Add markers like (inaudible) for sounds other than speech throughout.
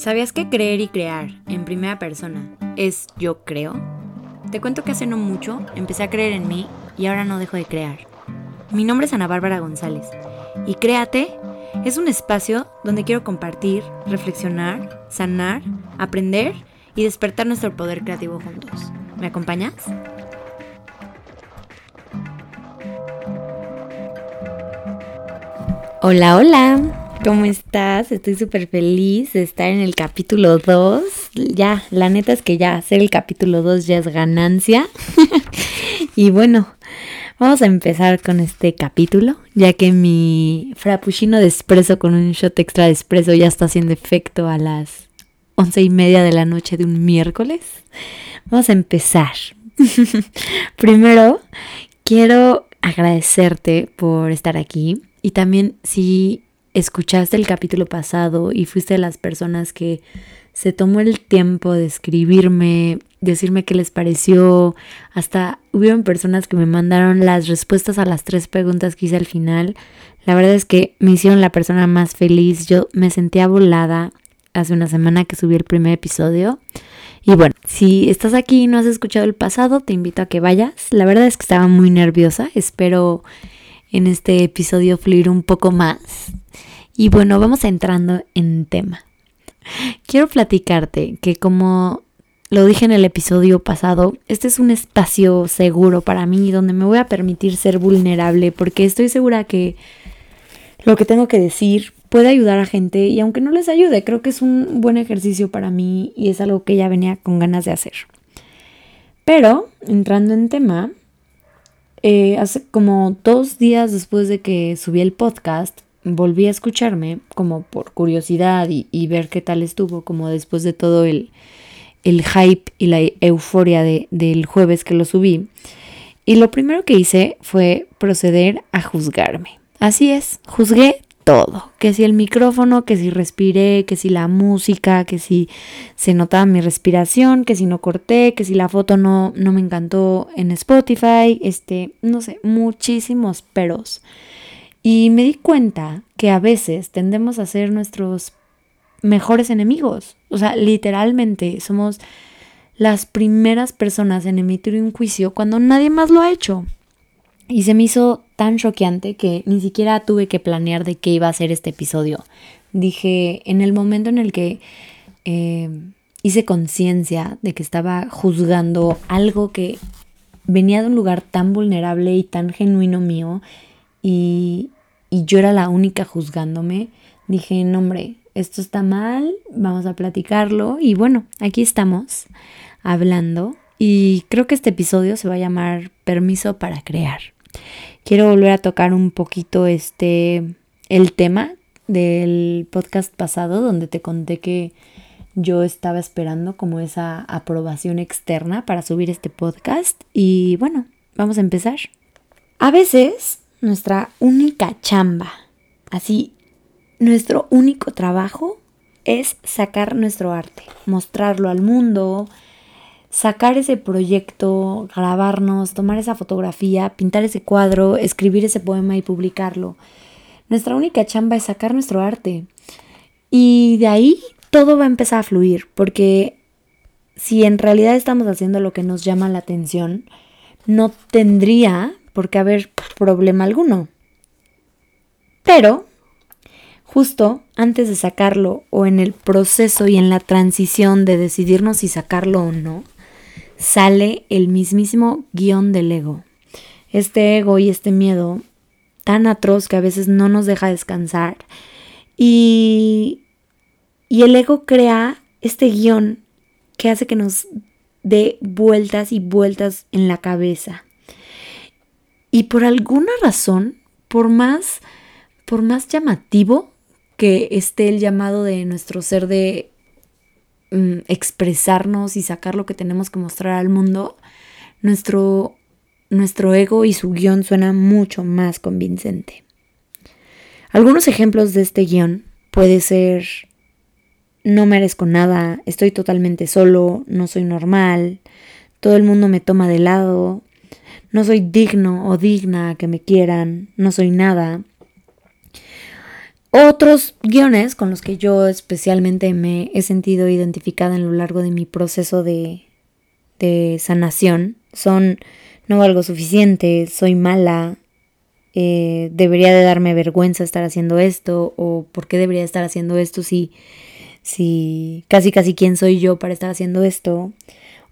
¿Sabías que creer y crear en primera persona es yo creo? Te cuento que hace no mucho empecé a creer en mí y ahora no dejo de crear. Mi nombre es Ana Bárbara González y Créate es un espacio donde quiero compartir, reflexionar, sanar, aprender y despertar nuestro poder creativo juntos. ¿Me acompañas? Hola, hola. ¿Cómo estás? Estoy súper feliz de estar en el capítulo 2. Ya, la neta es que ya hacer el capítulo 2 ya es ganancia. (laughs) y bueno, vamos a empezar con este capítulo, ya que mi frappuccino de espresso con un shot extra de espresso ya está haciendo efecto a las once y media de la noche de un miércoles. Vamos a empezar. (laughs) Primero, quiero agradecerte por estar aquí y también si escuchaste el capítulo pasado y fuiste de las personas que se tomó el tiempo de escribirme, decirme qué les pareció, hasta hubieron personas que me mandaron las respuestas a las tres preguntas que hice al final. La verdad es que me hicieron la persona más feliz. Yo me sentía volada hace una semana que subí el primer episodio. Y bueno, si estás aquí y no has escuchado el pasado, te invito a que vayas. La verdad es que estaba muy nerviosa. Espero en este episodio fluir un poco más. Y bueno, vamos entrando en tema. Quiero platicarte que como lo dije en el episodio pasado, este es un espacio seguro para mí donde me voy a permitir ser vulnerable porque estoy segura que lo que tengo que decir puede ayudar a gente y aunque no les ayude, creo que es un buen ejercicio para mí y es algo que ya venía con ganas de hacer. Pero, entrando en tema, eh, hace como dos días después de que subí el podcast, volví a escucharme como por curiosidad y, ver qué tal estuvo, como después de todo el, el hype y la euforia de, del jueves que lo subí. Y lo primero que hice fue proceder a juzgarme. Así es, juzgué todo, que si el micrófono, que si respiré, que si la música, que si se notaba mi respiración, que si no corté, que si la foto no, no me encantó en Spotify, este, no sé, muchísimos peros. Y me di cuenta que a veces tendemos a ser nuestros mejores enemigos. O sea, literalmente somos las primeras personas en emitir un juicio cuando nadie más lo ha hecho. Y se me hizo tan choqueante que ni siquiera tuve que planear de qué iba a ser este episodio. Dije, en el momento en el que eh, hice conciencia de que estaba juzgando algo que venía de un lugar tan vulnerable y tan genuino mío, y, yo era la única juzgándome, dije, no hombre, esto está mal, vamos a platicarlo y bueno, aquí estamos hablando y creo que este episodio se va a llamar Permiso para crear. Quiero volver a tocar un poquito este el tema del podcast pasado donde te conté que yo estaba esperando como esa aprobación externa para subir este podcast y bueno, vamos a empezar. A veces nuestra única chamba, así, nuestro único trabajo es sacar nuestro arte, mostrarlo al mundo, sacar ese proyecto, grabarnos, tomar esa fotografía, pintar ese cuadro, escribir ese poema y publicarlo. Nuestra única chamba es sacar nuestro arte. Y de ahí todo va a empezar a fluir, porque si en realidad estamos haciendo lo que nos llama la atención, no tendría por qué haber problema alguno. Pero, justo antes de sacarlo o en el proceso y en la transición de decidirnos si sacarlo o no, sale el mismísimo guion del ego. Este ego y este miedo tan atroz que a veces no nos deja descansar. Y, y el ego crea este guion que hace que nos dé vueltas y vueltas en la cabeza. Y por alguna razón, por más, por más llamativo que esté el llamado de nuestro ser de mm, expresarnos y sacar lo que tenemos que mostrar al mundo, nuestro, nuestro ego y su guion suena mucho más convincente. Algunos ejemplos de este guion puede ser no merezco nada, estoy totalmente solo, no soy normal, todo el mundo me toma de lado, no soy digno o digna que me quieran, no soy nada. Otros guiones con los que yo especialmente me he sentido identificada en lo largo de mi proceso de, de sanación son no valgo suficiente, soy mala, eh, debería de darme vergüenza estar haciendo esto o por qué debería estar haciendo esto si, si casi casi quién soy yo para estar haciendo esto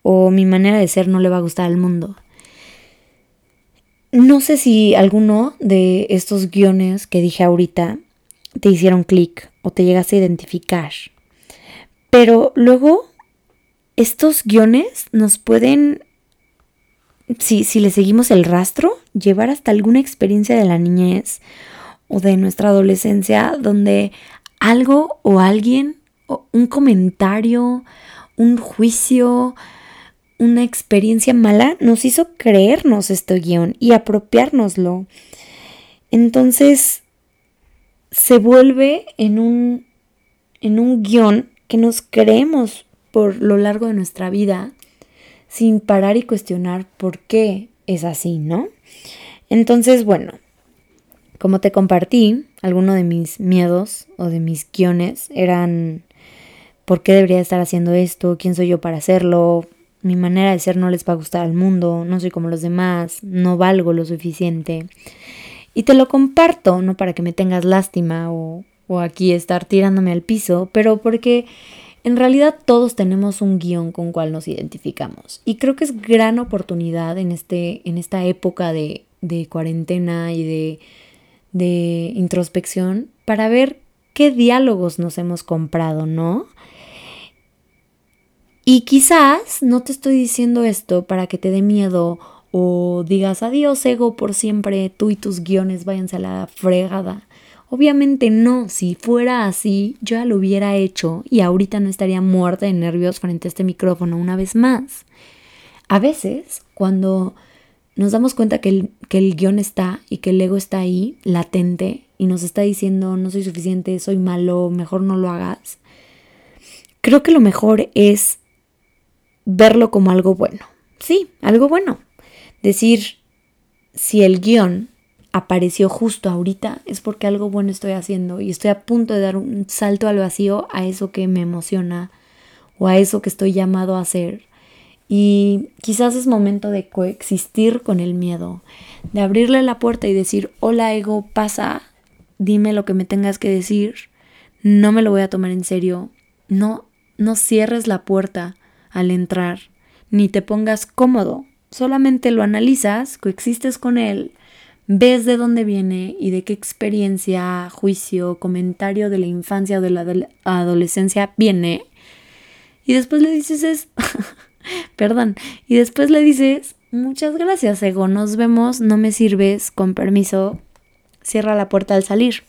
o mi manera de ser no le va a gustar al mundo. No sé si alguno de estos guiones que dije ahorita te hicieron clic o te llegaste a identificar. Pero luego, estos guiones nos pueden, si, si le seguimos el rastro, llevar hasta alguna experiencia de la niñez o de nuestra adolescencia donde algo o alguien, o un comentario, un juicio, una experiencia mala nos hizo creernos este guion y apropiárnoslo. Entonces, se vuelve en un, en un guion que nos creemos por lo largo de nuestra vida sin parar y cuestionar por qué es así, ¿no? Entonces, bueno, como te compartí, algunos de mis miedos o de mis guiones eran ¿por qué debería estar haciendo esto? ¿Quién soy yo para hacerlo? Mi manera de ser no les va a gustar al mundo, no soy como los demás, no valgo lo suficiente. Y te lo comparto, no para que me tengas lástima o, aquí estar tirándome al piso, pero porque en realidad todos tenemos un guion con cual nos identificamos. Y creo que es gran oportunidad en, este, en esta época de, de cuarentena y de, de introspección para ver qué diálogos nos hemos comprado, ¿no? Y quizás no te estoy diciendo esto para que te dé miedo o digas adiós ego por siempre, tú y tus guiones váyanse a la fregada. Obviamente no, si fuera así, yo ya lo hubiera hecho y ahorita no estaría muerta de nervios frente a este micrófono una vez más. A veces, cuando nos damos cuenta que el, que el guion está y que el ego está ahí, latente, y nos está diciendo no soy suficiente, soy malo, mejor no lo hagas, creo que lo mejor es verlo como algo bueno. Sí, algo bueno. Decir, si el guion apareció justo ahorita, es porque algo bueno estoy haciendo y estoy a punto de dar un salto al vacío a eso que me emociona o a eso que estoy llamado a hacer. Y quizás es momento de coexistir con el miedo, de abrirle la puerta y decir, hola ego, pasa, dime lo que me tengas que decir, no me lo voy a tomar en serio, no, no cierres la puerta al entrar, ni te pongas cómodo, Solamente lo analizas, coexistes con él, ves de dónde viene y de qué experiencia, juicio, comentario de la infancia o de la adolescencia viene. Y después le dices es, (laughs) perdón, y después le dices, muchas gracias, ego, nos vemos, no me sirves, con permiso, cierra la puerta al salir.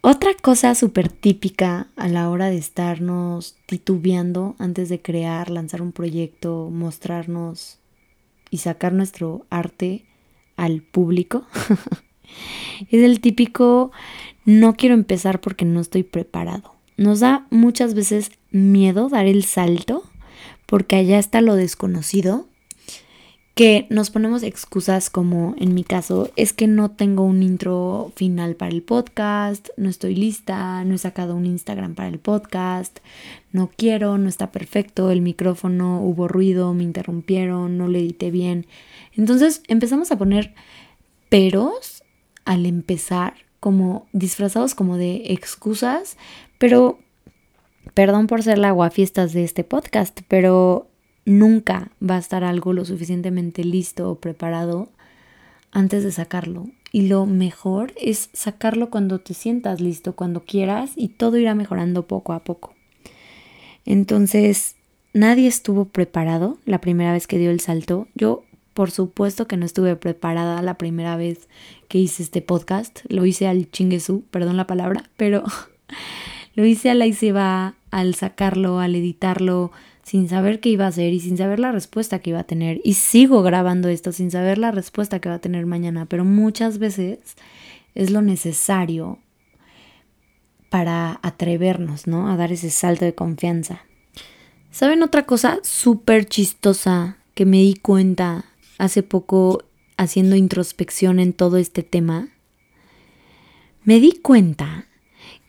Otra cosa súper típica a la hora de estarnos titubeando antes de crear, lanzar un proyecto, mostrarnos y sacar nuestro arte al público. (laughs) es el típico no quiero empezar porque no estoy preparado. Nos da muchas veces miedo dar el salto porque allá está lo desconocido que nos ponemos excusas como en mi caso es que no tengo un intro final para el podcast, no estoy lista, no he sacado un Instagram para el podcast, no quiero, no está perfecto, el micrófono hubo ruido, me interrumpieron, no lo edité bien. Entonces empezamos a poner peros al empezar como disfrazados como de excusas, pero perdón por ser la aguafiestas de este podcast, pero nunca va a estar algo lo suficientemente listo o preparado antes de sacarlo. Y lo mejor es sacarlo cuando te sientas listo, cuando quieras, y todo irá mejorando poco a poco. Entonces, nadie estuvo preparado la primera vez que dio el salto. Yo, por supuesto que no estuve preparada la primera vez que hice este podcast. Lo hice al chinguesú, perdón la palabra, pero (laughs) lo hice a la y se va al sacarlo, al editarlo, sin saber qué iba a hacer y sin saber la respuesta que iba a tener. Y sigo grabando esto sin saber la respuesta que va a tener mañana, pero muchas veces es lo necesario para atrevernos, ¿no? A dar ese salto de confianza. ¿Saben otra cosa súper chistosa que me di cuenta hace poco haciendo introspección en todo este tema? Me di cuenta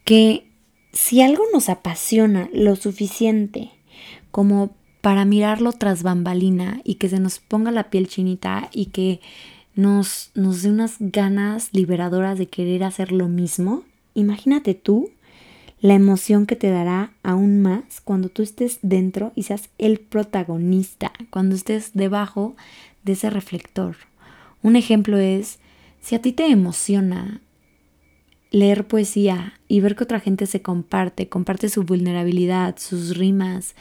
que si algo nos apasiona lo suficiente como para mirarlo tras bambalina y que se nos ponga la piel chinita y que nos, nos dé unas ganas liberadoras de querer hacer lo mismo, imagínate tú la emoción que te dará aún más cuando tú estés dentro y seas el protagonista, cuando estés debajo de ese reflector. Un ejemplo es, si a ti te emociona leer poesía y ver que otra gente se comparte, comparte su vulnerabilidad, sus rimas,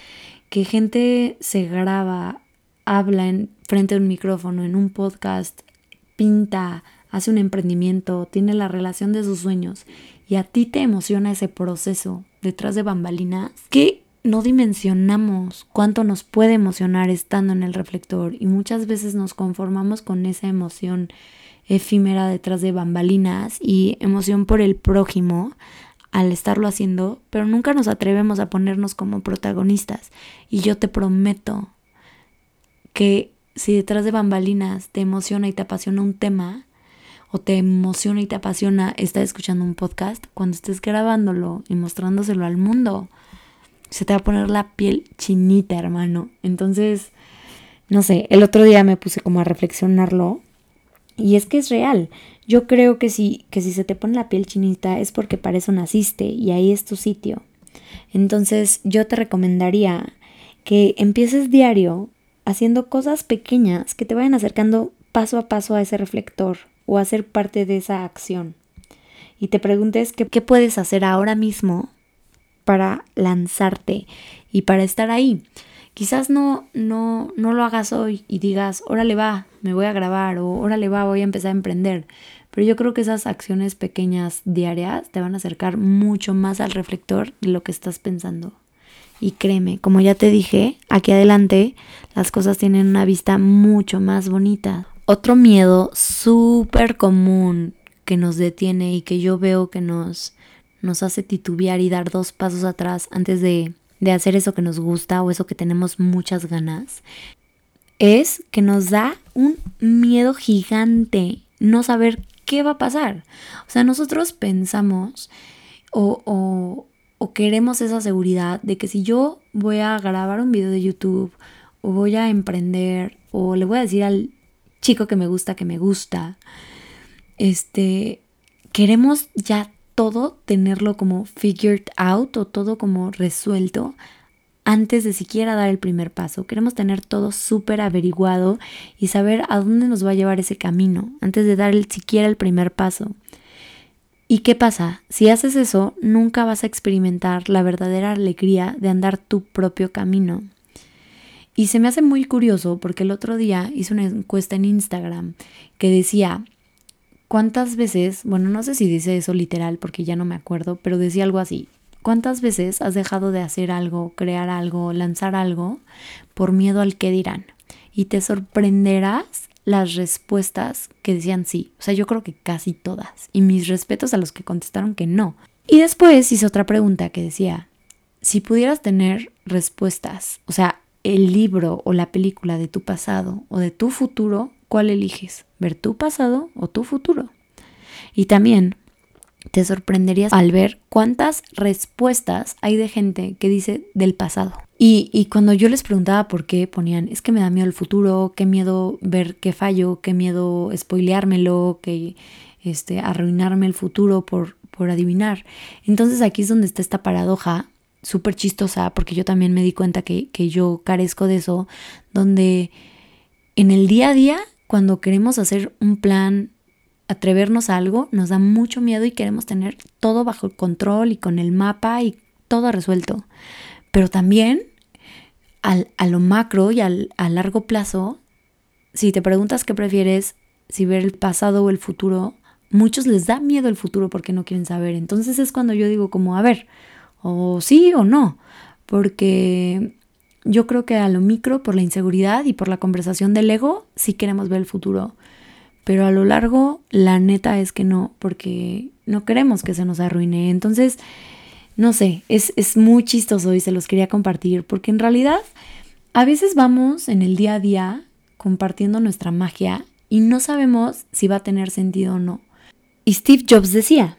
que gente se graba, habla en frente a un micrófono, en un podcast, pinta, hace un emprendimiento, tiene la relación de sus sueños y a ti te emociona ese proceso detrás de bambalinas, que no dimensionamos cuánto nos puede emocionar estando en el reflector y muchas veces nos conformamos con esa emoción efímera detrás de bambalinas y emoción por el prójimo al estarlo haciendo, pero nunca nos atrevemos a ponernos como protagonistas. Y yo te prometo que si detrás de bambalinas te emociona y te apasiona un tema, o te emociona y te apasiona estar escuchando un podcast, cuando estés grabándolo y mostrándoselo al mundo, se te va a poner la piel chinita, hermano. Entonces, no sé, el otro día me puse como a reflexionarlo y es que es real. Yo creo que si, que si se te pone la piel chinita es porque para eso naciste y ahí es tu sitio. Entonces yo te recomendaría que empieces diario haciendo cosas pequeñas que te vayan acercando paso a paso a ese reflector o a ser parte de esa acción. Y te preguntes qué, qué puedes hacer ahora mismo para lanzarte y para estar ahí. Quizás no, no, no lo hagas hoy y digas, órale va, me voy a grabar o órale va, voy a empezar a emprender. Pero yo creo que esas acciones pequeñas diarias te van a acercar mucho más al reflector de lo que estás pensando. Y créeme, como ya te dije, aquí adelante las cosas tienen una vista mucho más bonita. Otro miedo súper común que nos detiene y que yo veo que nos, nos hace titubear y dar dos pasos atrás antes de de hacer eso que nos gusta o eso que tenemos muchas ganas, es que nos da un miedo gigante no saber qué va a pasar. O sea, nosotros pensamos o, o, queremos esa seguridad de que si yo voy a grabar un video de YouTube o voy a emprender o le voy a decir al chico que me gusta que me gusta, este, queremos ya todo tenerlo como figured out o todo como resuelto antes de siquiera dar el primer paso. Queremos tener todo súper averiguado y saber a dónde nos va a llevar ese camino antes de dar el, siquiera el primer paso. ¿Y qué pasa? Si haces eso, nunca vas a experimentar la verdadera alegría de andar tu propio camino. Y se me hace muy curioso porque el otro día hice una encuesta en Instagram que decía, ¿Cuántas veces, bueno, no sé si dice eso literal porque ya no me acuerdo, pero decía algo así. ¿Cuántas veces has dejado de hacer algo, crear algo, lanzar algo por miedo al que dirán? Y te sorprenderás las respuestas que decían sí. O sea, yo creo que casi todas. Y mis respetos a los que contestaron que no. Y después hice otra pregunta que decía, si pudieras tener respuestas, o sea, el libro o la película de tu pasado o de tu futuro, ¿Cuál eliges? ¿Ver tu pasado o tu futuro? Y también te sorprenderías al ver cuántas respuestas hay de gente que dice del pasado. Y, cuando yo les preguntaba por qué, ponían, es que me da miedo el futuro, qué miedo ver que fallo, qué miedo spoileármelo, que este, arruinarme el futuro por, por adivinar. Entonces aquí es donde está esta paradoja súper chistosa, porque yo también me di cuenta que, que yo carezco de eso, donde en el día a día cuando queremos hacer un plan, atrevernos a algo, nos da mucho miedo y queremos tener todo bajo control y con el mapa y todo resuelto. Pero también a lo macro y al, a largo plazo, si te preguntas qué prefieres, si ver el pasado o el futuro, muchos les da miedo el futuro porque no quieren saber. Entonces es cuando yo digo como, a ver, o sí o no, porque yo creo que a lo micro, por la inseguridad y por la conversación del ego, sí queremos ver el futuro. Pero a lo largo, la neta es que no, porque no queremos que se nos arruine. Entonces, no sé, es, es muy chistoso y se los quería compartir, porque en realidad a veces vamos en el día a día compartiendo nuestra magia y no sabemos si va a tener sentido o no. Y Steve Jobs decía,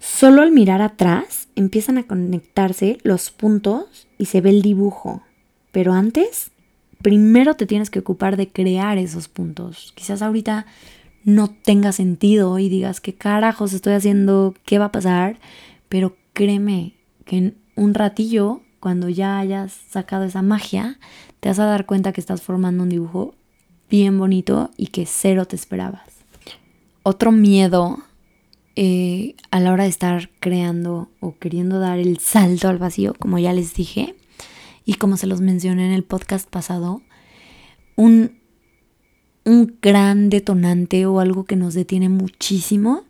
Solo al mirar atrás empiezan a conectarse los puntos y se ve el dibujo. Pero antes, primero te tienes que ocupar de crear esos puntos. Quizás ahorita no tenga sentido y digas, ¿qué carajos estoy haciendo? ¿Qué va a pasar? Pero créeme que en un ratillo, cuando ya hayas sacado esa magia, te vas a dar cuenta que estás formando un dibujo bien bonito y que cero te esperabas. Otro miedo eh, a la hora de estar creando o queriendo dar el salto al vacío, como ya les dije, y como se los mencioné en el podcast pasado, un, un gran detonante o algo que nos detiene muchísimo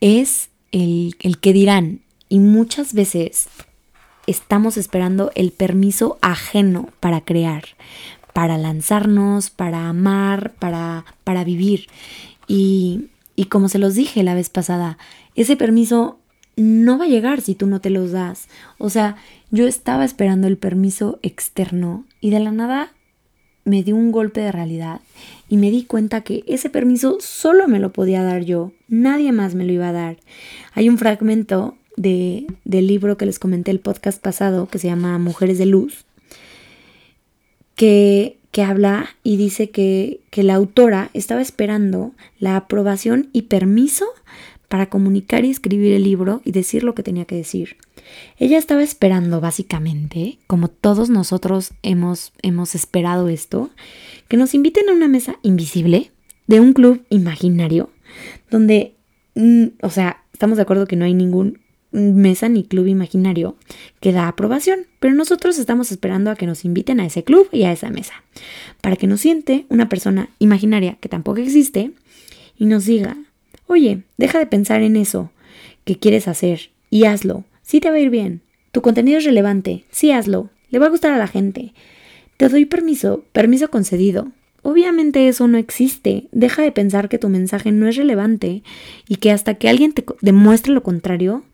es el, el que dirán. Y muchas veces estamos esperando el permiso ajeno para crear, para lanzarnos, para amar, para, para vivir. Y, y como se los dije la vez pasada, ese permiso no va a llegar si tú no te los das. O sea, yo estaba esperando el permiso externo y de la nada me dio un golpe de realidad y me di cuenta que ese permiso solo me lo podía dar yo, nadie más me lo iba a dar. Hay un fragmento de, del libro que les comenté el podcast pasado que se llama Mujeres de Luz, que, que habla y dice que, que la autora estaba esperando la aprobación y permiso para comunicar y escribir el libro y decir lo que tenía que decir. Ella estaba esperando, básicamente, como todos nosotros hemos, hemos esperado esto, que nos inviten a una mesa invisible de un club imaginario, donde, mm, o sea, estamos de acuerdo que no hay ningún mesa ni club imaginario que da aprobación, pero nosotros estamos esperando a que nos inviten a ese club y a esa mesa, para que nos siente una persona imaginaria que tampoco existe y nos diga, oye, deja de pensar en eso que quieres hacer y hazlo, sí te va a ir bien, tu contenido es relevante, sí hazlo, le va a gustar a la gente, te doy permiso, permiso concedido. Obviamente eso no existe. Deja de pensar que tu mensaje no es relevante y que hasta que alguien te demuestre lo contrario,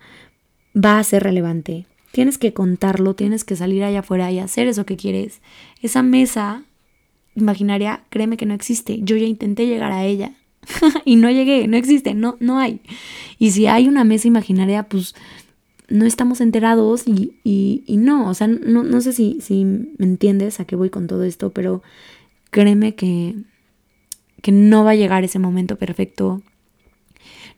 va a ser relevante. Tienes que contarlo, tienes que salir allá afuera y hacer eso que quieres. Esa mesa imaginaria, créeme que no existe. Yo ya intenté llegar a ella (laughs) y no llegué, no existe, no, no hay. Y si hay una mesa imaginaria, pues no estamos enterados y, y, no, o sea, no, no sé si, si me entiendes a qué voy con todo esto, pero créeme que, que no va a llegar ese momento perfecto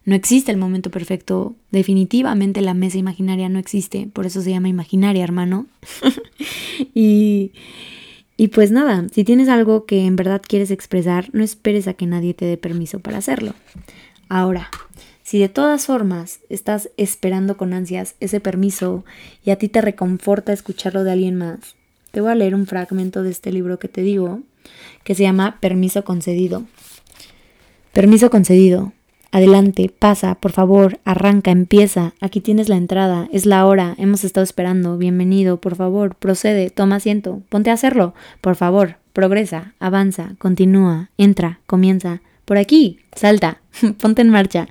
no existe el momento perfecto. Definitivamente la mesa imaginaria no existe. Por eso se llama imaginaria, hermano. (laughs) y, y pues nada, si tienes algo que en verdad quieres expresar, no esperes a que nadie te dé permiso para hacerlo. Ahora, si de todas formas estás esperando con ansias ese permiso y a ti te reconforta escucharlo de alguien más, te voy a leer un fragmento de este libro que te digo, que se llama Permiso concedido. Permiso concedido. Adelante, pasa, por favor, arranca, empieza. Aquí tienes la entrada, es la hora, hemos estado esperando. Bienvenido, por favor, procede, toma asiento, ponte a hacerlo. Por favor, progresa, avanza, continúa, entra, comienza. Por aquí, salta, (laughs) ponte en marcha,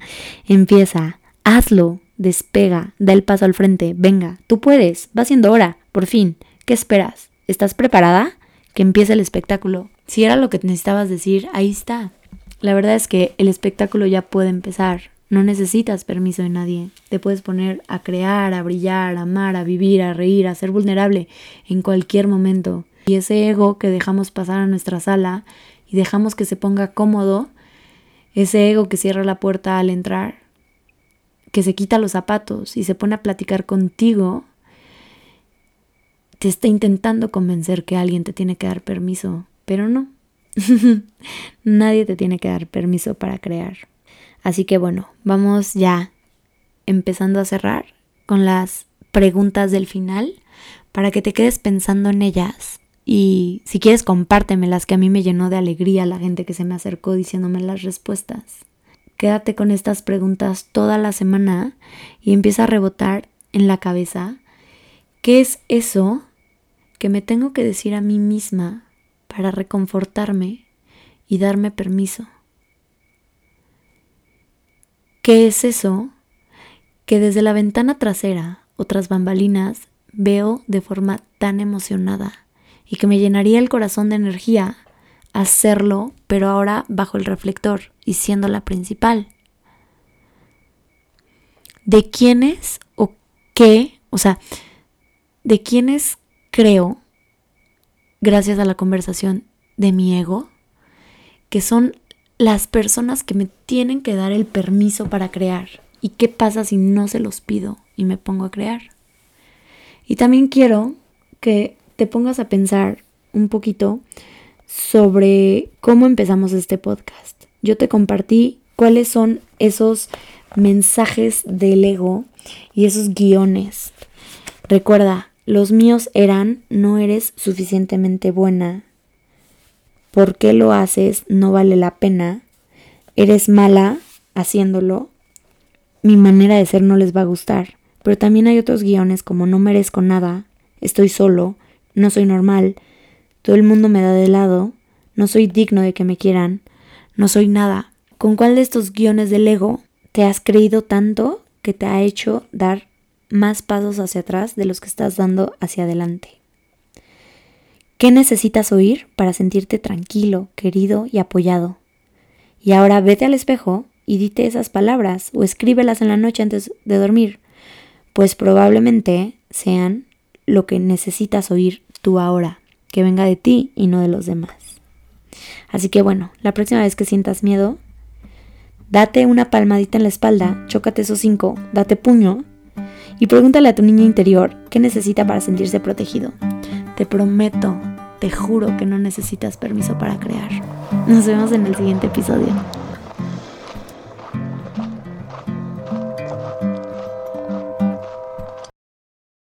empieza, hazlo, despega, da el paso al frente, venga, tú puedes, va siendo hora, por fin. ¿Qué esperas? ¿Estás preparada? Que empiece el espectáculo. Si era lo que necesitabas decir, ahí está. La verdad es que el espectáculo ya puede empezar. No necesitas permiso de nadie. Te puedes poner a crear, a brillar, a amar, a vivir, a reír, a ser vulnerable en cualquier momento. Y ese ego que dejamos pasar a nuestra sala y dejamos que se ponga cómodo, ese ego que cierra la puerta al entrar, que se quita los zapatos y se pone a platicar contigo, te está intentando convencer que alguien te tiene que dar permiso, pero no, (laughs) Nadie te tiene que dar permiso para crear. Así que bueno, vamos ya empezando a cerrar con las preguntas del final para que te quedes pensando en ellas. Y si quieres, compártemelas, que a mí me llenó de alegría la gente que se me acercó diciéndome las respuestas. Quédate con estas preguntas toda la semana y empieza a rebotar en la cabeza qué es eso que me tengo que decir a mí misma para reconfortarme y darme permiso. ¿Qué es eso que desde la ventana trasera o tras bambalinas veo de forma tan emocionada y que me llenaría el corazón de energía hacerlo, pero ahora bajo el reflector y siendo la principal? de quiénes o qué, o sea, de quiénes creo, gracias a la conversación de mi ego, que son las personas que me tienen que dar el permiso para crear. ¿Y qué pasa si no se los pido y me pongo a crear? Y también quiero que te pongas a pensar un poquito sobre cómo empezamos este podcast. Yo te compartí cuáles son esos mensajes del ego y esos guiones. Recuerda, los míos eran, no eres suficientemente buena. ¿Por qué lo haces? No vale la pena. Eres mala haciéndolo. Mi manera de ser no les va a gustar. Pero también hay otros guiones como no merezco nada, estoy solo, no soy normal, todo el mundo me da de lado, no soy digno de que me quieran, no soy nada. ¿Con cuál de estos guiones del ego te has creído tanto que te ha hecho dar más pasos hacia atrás de los que estás dando hacia adelante? ¿Qué necesitas oír para sentirte tranquilo, querido y apoyado? Y ahora vete al espejo y dite esas palabras o escríbelas en la noche antes de dormir pues probablemente sean lo que necesitas oír tú ahora, que venga de ti y no de los demás. Así que bueno, la próxima vez que sientas miedo, date una palmadita en la espalda, chócate esos cinco, date puño y pregúntale a tu niño interior qué necesita para sentirse protegido. Te prometo, te juro que no necesitas permiso para crear. Nos vemos en el siguiente episodio.